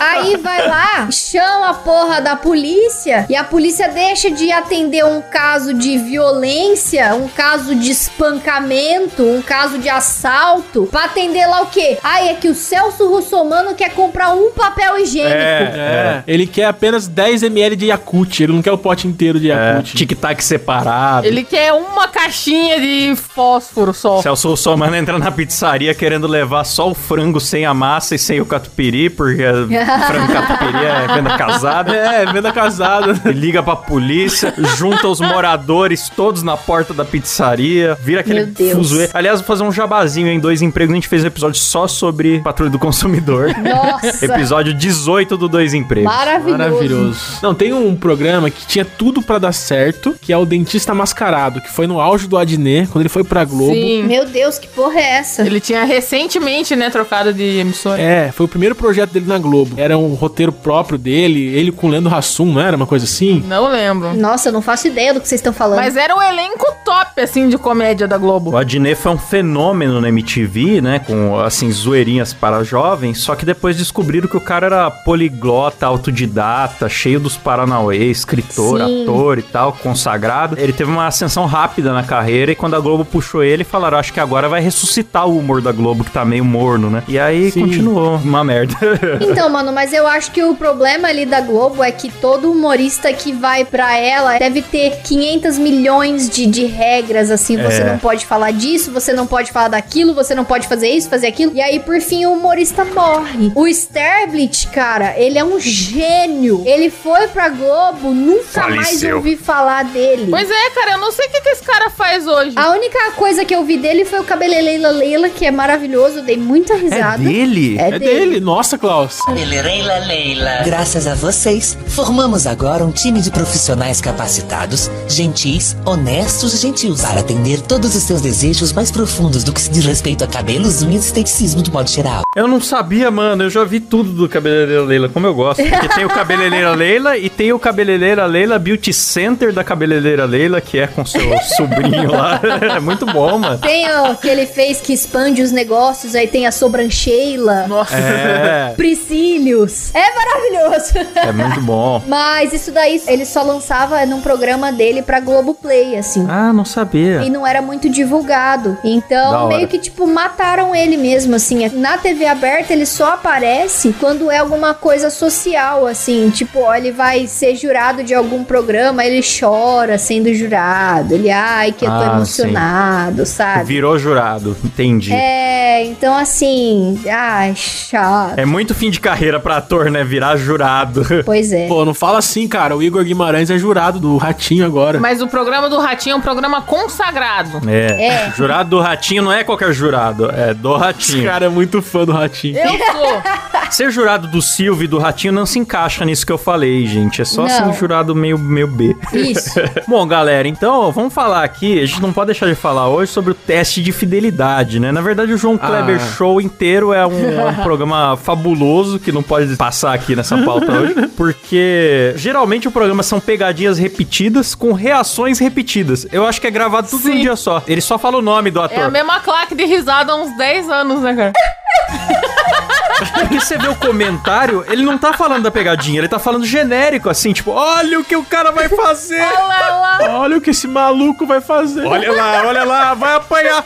D: Aí vai lá, chama a porra da polícia e a polícia deixa de atender um caso de violência, um caso de espancamento, um caso de assalto, pra atender lá o quê? Ai, é que o Celso Russomano quer comprar um papel higiênico.
B: É, ele quer apenas 10 ml de Yakult, ele não quer o pote inteiro de
A: É,
B: Yakult.
A: tic-tac separado.
C: Ele quer uma caixinha de fósforo só.
A: Celso Russomano entra na pizzaria querendo levar só o frango sem a massa e sem o catupiry, porque frango e catupiry é venda casada.
B: É, venda casada.
A: E liga pra polícia, junta os moradores todos na porta da pizzaria, vira aquele fuzuê. Aliás, vou fazer um jabazinho em dois empregos. A gente fez um episódio só sobre patrulha do consumidor.
D: Nossa,
A: episódio 18 do Dois Empregos.
D: maravilhoso.
B: Maravilhoso. Não, tem um programa que tinha tudo pra dar certo, que é o Dentista Mascarado, que foi no auge do Adnet, quando ele foi pra Globo.
C: Sim.
D: Meu Deus, que porra é essa?
C: Ele tinha recentemente, né, trocado de emissora.
B: É, foi o primeiro projeto dele na Globo. Era um roteiro próprio dele, ele com o Leandro Hassum, não era uma coisa assim?
C: Não lembro.
D: Nossa, eu não faço ideia do que vocês estão falando.
C: Mas era um elenco top, assim, de comédia da Globo.
A: O Adnet foi um fenômeno na MTV, né? Com, assim, zoeirinhas para jovens. Só que depois descobriram que o cara era poliglota, autodidata, cheio dos paranauê, escritor,
D: Sim.
A: ator e tal, consagrado. Ele teve uma ascensão rápida na carreira e quando a Globo puxou ele, falaram, acho que agora vai ressuscitar o humor da Globo, que tá meio morno, né? E aí
B: Sim.
A: continuou, uma merda.
D: Então, mano, mas eu acho que o problema ali da Globo é que todo humorista que vai pra ela deve ter 500 milhões de, de regras, assim. Você
A: É.
D: não pode falar disso, você não pode falar daquilo, você não pode fazer isso, fazer aquilo. E aí, por fim, o humorista morre. O Sterblit, cara, ele é um gênio. Ele foi pra Globo, nunca mais
A: Faleceu.
D: ouvi falar dele.
C: Pois é, cara, eu não sei o que, que esse cara faz hoje.
D: A única coisa que eu vi dele foi o Cabeleleila Leila, que é maravilhoso, eu dei muita
A: é
D: risada.
A: dele?
D: É
B: É dele, nossa, Klaus.
J: Leila Leila. Graças a vocês, formamos agora um time de profissionais capacitados, gentis, honestos e gentios para atender todos os seus desejos mais profundos do que se diz respeito a cabelos, unhas e esteticismo de modo geral.
A: Eu não sabia, mano. Eu já vi tudo do Cabeleireira Leila, como eu gosto. Porque tem o Cabeleireira Leila e tem o Cabeleireira Leila Beauty Center da Cabeleireira Leila, que é com seu sobrinho lá. É muito bom, mano.
D: Tem o que ele fez que expande os negócios, aí tem a sobrancheila.
C: Nossa.
A: É,
D: Priscílios. É maravilhoso.
A: é muito bom.
D: Mas isso daí ele só lançava num programa dele pra Globoplay, assim.
A: Ah, não sabia.
D: E não era muito divulgado.
A: Da
D: Então,
A: hora.
D: meio que, tipo, mataram ele mesmo, assim. Na TV aberta, ele só aparece quando é alguma coisa social, assim. Tipo, ó, ele vai ser jurado de algum programa, ele chora sendo jurado. Ele, ai, que eu tô
A: Ah,
D: emocionado, sabe?
A: Virou jurado, entendi. É.
D: É, então assim, ai, chato.
A: muito fim de carreira pra ator, né? Virar jurado.
D: Pois é.
B: Pô, não fala assim, cara. O Igor Guimarães é jurado do Ratinho agora.
C: Mas o programa do Ratinho é um programa consagrado.
A: É.
D: É.
A: Jurado do Ratinho não é qualquer jurado, é do
B: Esse
A: Ratinho.
B: cara é muito fã do Ratinho.
C: Eu sou.
A: Ser jurado do Silvio e do Ratinho não se encaixa nisso que eu falei, gente. É só
D: Não.
A: ser um jurado meio, meio B.
D: Isso.
A: Bom, galera, então vamos falar aqui. A gente não pode deixar de falar hoje sobre o teste de fidelidade, né? Na verdade, o João Kleber
B: Ah.
A: Show inteiro é um, é um programa fabuloso que não pode passar aqui nessa pauta hoje, porque geralmente o programa são pegadinhas repetidas com reações repetidas. Eu acho que é gravado tudo num
C: Sim.
A: dia só. Ele só fala o nome do
C: É a
A: ator.
C: mesma claque de risada há uns 10 anos, né, cara?
A: Porque você vê o comentário, ele não tá falando da pegadinha, ele tá falando genérico, assim, tipo, olha o que o cara vai fazer.
C: Olha lá.
B: Olha o que esse maluco vai fazer.
A: Olha lá, olha lá, vai apanhar.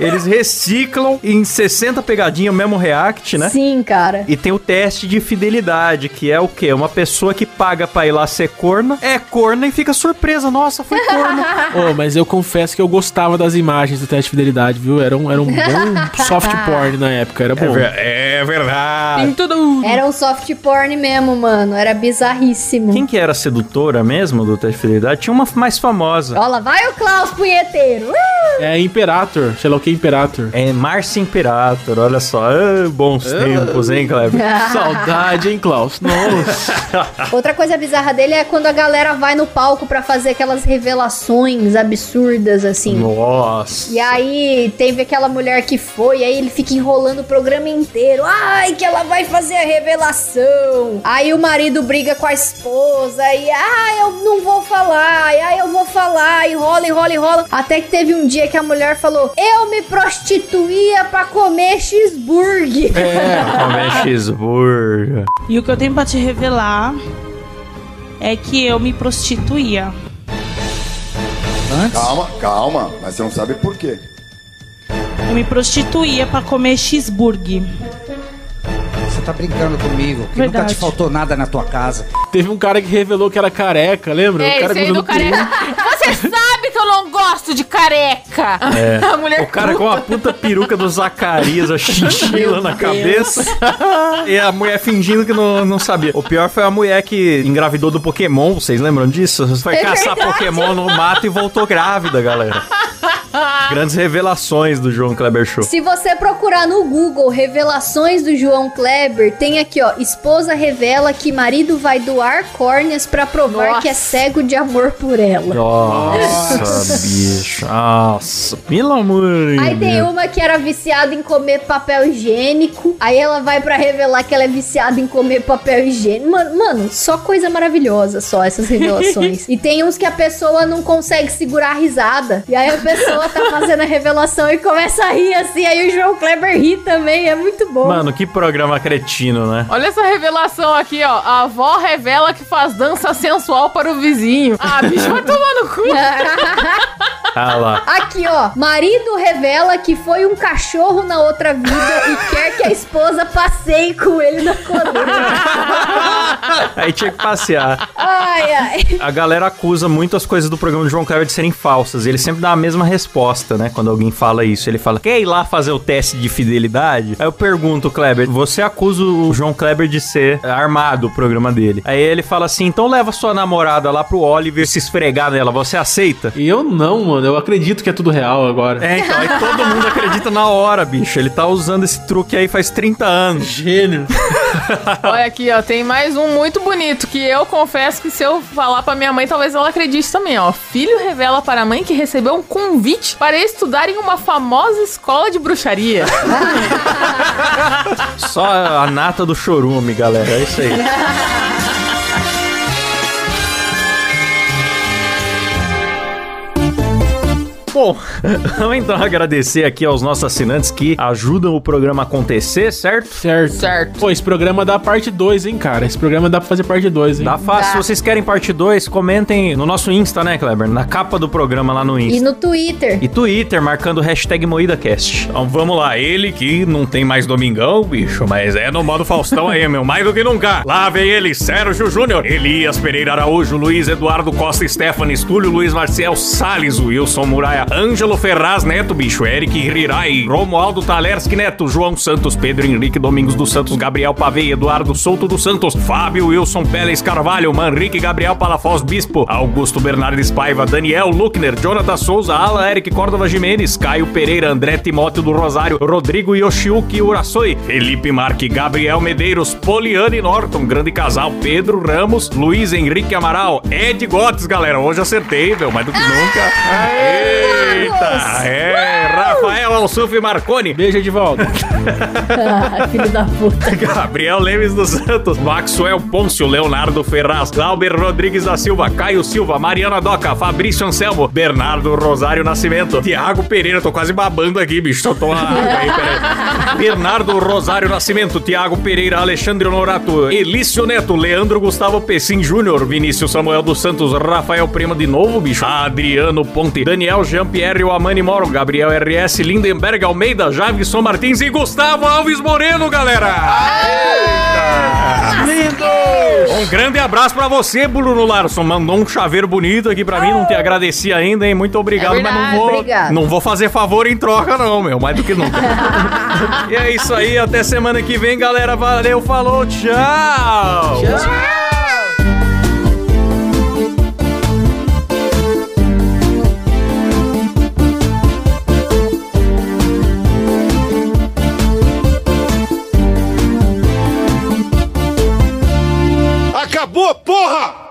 A: Eles reciclam em 60 pegadinhas o mesmo react, né?
D: Sim, cara.
A: E tem o teste de fidelidade, que é o quê? Uma pessoa que paga pra ir lá ser corna, é corna e fica surpresa. Nossa, foi corna.
B: Ô, mas eu confesso que eu gostava das imagens do teste de fidelidade, viu? Era um, era um bom soft porn na época, era bom.
A: é verdade.
C: Tem tudo.
D: Era um soft porn mesmo, mano. Era bizarríssimo.
A: Quem que era a sedutora mesmo do teste de fidelidade? Tinha uma mais famosa.
D: Olha lá, vai o Klaus punheteiro. Uh!
B: É Imperator, sei lá o que é Imperator.
A: É Márcia Imperator, olha só. Ah, bons tempos, hein, Kleber?
B: Saudade, hein, Klaus? Nossa.
D: Outra coisa bizarra dele é quando a galera vai no palco pra fazer aquelas revelações absurdas, assim.
A: Nossa.
D: E aí teve aquela mulher que foi, aí ele fica enrolando o programa inteiro. Ai, que ela vai fazer a revelação. Aí o marido briga com a esposa e ah, eu não vou falar. E aí eu vou falar, enrola, enrola, enrola. Até que teve um dia que a mulher falou: "Eu me prostituía pra comer cheeseburger".
A: Comer cheeseburger.
K: E o que eu tenho pra te revelar é que eu me prostituía.
L: Calma, calma, mas você não sabe por quê.
K: Eu me prostituía pra comer cheeseburger.
M: Você tá brincando comigo, que nunca
K: Verdade.
M: te faltou nada na tua casa.
B: Teve um cara que revelou que era careca, lembra?
C: É,
B: o cara
C: esse aí do careca. Você sabe que eu não gosto de careca.
A: É.
C: A mulher
A: O cara com a puta peruca do Zacarias, a chinchila na cabeça. e a mulher fingindo que não, não sabia. O pior foi a mulher que engravidou do Pokémon. Vocês lembram disso? Foi
D: É
A: caçar
D: verdade.
A: Pokémon no mato e voltou grávida, galera. Grandes revelações do João Kleber Show.
D: Se você procurar no Google revelações do João Kleber, tem aqui, ó. Esposa revela que marido vai doar córneas pra provar
C: Nossa.
D: que é cego de amor por ela.
A: Nossa, bicho. Nossa, pelo amor de
D: Aí tem uma que era viciada em comer papel higiênico. Aí ela vai pra revelar que ela é viciada em comer papel higiênico. Mano, mano, só coisa maravilhosa, só essas revelações. e tem uns que a pessoa não consegue segurar a risada. E aí a pessoa tá fazendo a revelação e começa a rir assim. Aí o João Kleber ri também. É muito bom.
A: Mano, que programa cretino, né?
C: Olha essa revelação aqui, ó. A avó revela que faz dança sensual para o vizinho. Ah, bicho, vai tomar no cu.
A: Ah lá.
D: Aqui, ó. Marido revela que foi um cachorro na outra vida e quer que a esposa passeie com ele na coleira.
A: Aí tinha que passear.
D: Ai, ai.
A: A galera acusa muito as coisas do programa do João Kleber de serem falsas. E ele sempre dá a mesma resposta, né? Quando alguém fala isso. Ele fala, quer ir lá fazer o teste de fidelidade? Aí eu pergunto, Kleber, você acusa o João Kleber de ser armado o programa dele. Aí ele fala assim, então leva sua namorada lá pro Oliver se esfregar nela. Você aceita?
B: E eu não, mano. Eu acredito que é tudo real agora.
A: É, então, aí todo mundo acredita na hora, bicho. Ele tá usando esse truque aí faz 30 anos.
B: Gênio.
C: Olha aqui, ó. Tem mais um muito bonito que eu confesso que se eu falar pra minha mãe, talvez ela acredite também, ó. Filho revela para a mãe que recebeu um convite para estudar em uma famosa escola de bruxaria.
A: Só a nata do chorume, galera. É isso aí. Bom, vamos então agradecer aqui aos nossos assinantes que ajudam o programa a acontecer, certo?
B: Certo.
C: Certo.
B: Pô, esse programa dá parte 2, hein, cara? Esse programa dá pra fazer parte 2, hein?
A: Dá fácil. Se vocês querem parte 2, comentem no nosso Insta, né, Kleber? Na capa do programa lá no
D: E
A: Insta.
D: no Twitter.
A: E Twitter, marcando o hashtag MoídaCast. Então vamos lá, ele que não tem mais Domingão, bicho, mas é no modo Faustão aí, meu, mais do que nunca. Lá vem ele, Sérgio Júnior, Elias Pereira Araújo, Luiz Eduardo Costa Stephanie, Túlio Luiz Marcial Salles, Wilson Muraia, Ângelo Ferraz Neto, bicho, Eric Rirai, Romualdo Talerski Neto, João Santos, Pedro Henrique Domingos dos Santos, Gabriel Pavei, Eduardo Souto dos Santos, Fábio Wilson Pérez Carvalho, Manrique Gabriel Palafoz Bispo, Augusto Bernardes Paiva, Daniel Luckner, Jonathan Souza, Ala Eric Córdova Jimenez, Caio Pereira, André Timóteo do Rosário, Rodrigo Yoshiuki Urasoi, Felipe Marque, Gabriel Medeiros, Poliane Norton, grande casal, Pedro Ramos, Luiz Henrique Amaral, Ed Gottes, galera, hoje acertei, meu, mais do que nunca. Eita, é, Rafael Alsuf Marconi.
B: Beijo de volta.
D: Ah, filho da puta.
A: Gabriel Lemes dos Santos, Maxwell Pôncio, Leonardo Ferraz, Glauber Rodrigues da Silva, Caio Silva, Mariana Doca, Fabrício Anselmo, Bernardo Rosário Nascimento, Tiago Pereira, tô quase babando aqui, bicho, tô tomando água aí, peraí. Bernardo Rosário Nascimento, Tiago Pereira, Alexandre Honorato, Elício Neto, Leandro Gustavo Pessim Júnior, Vinícius Samuel dos Santos, Rafael Prima de novo, bicho, Adriano Ponte, Daniel Jean-Pierre Amani Moro, Gabriel RS, Lindenberg Almeida, Javison Martins e Gustavo Alves Moreno, galera! Lindo! Um grande abraço pra você, Bruno Larson. Mandou um chaveiro bonito aqui pra mim, não te agradeci ainda, hein? Muito obrigado,
C: É
A: mas não
C: verdade.
A: vou,
D: Obrigado.
A: não vou fazer favor em troca, não, meu, mais do que nunca. e é isso aí, até semana que vem, galera. Valeu, falou, tchau!
N: Acabou, porra!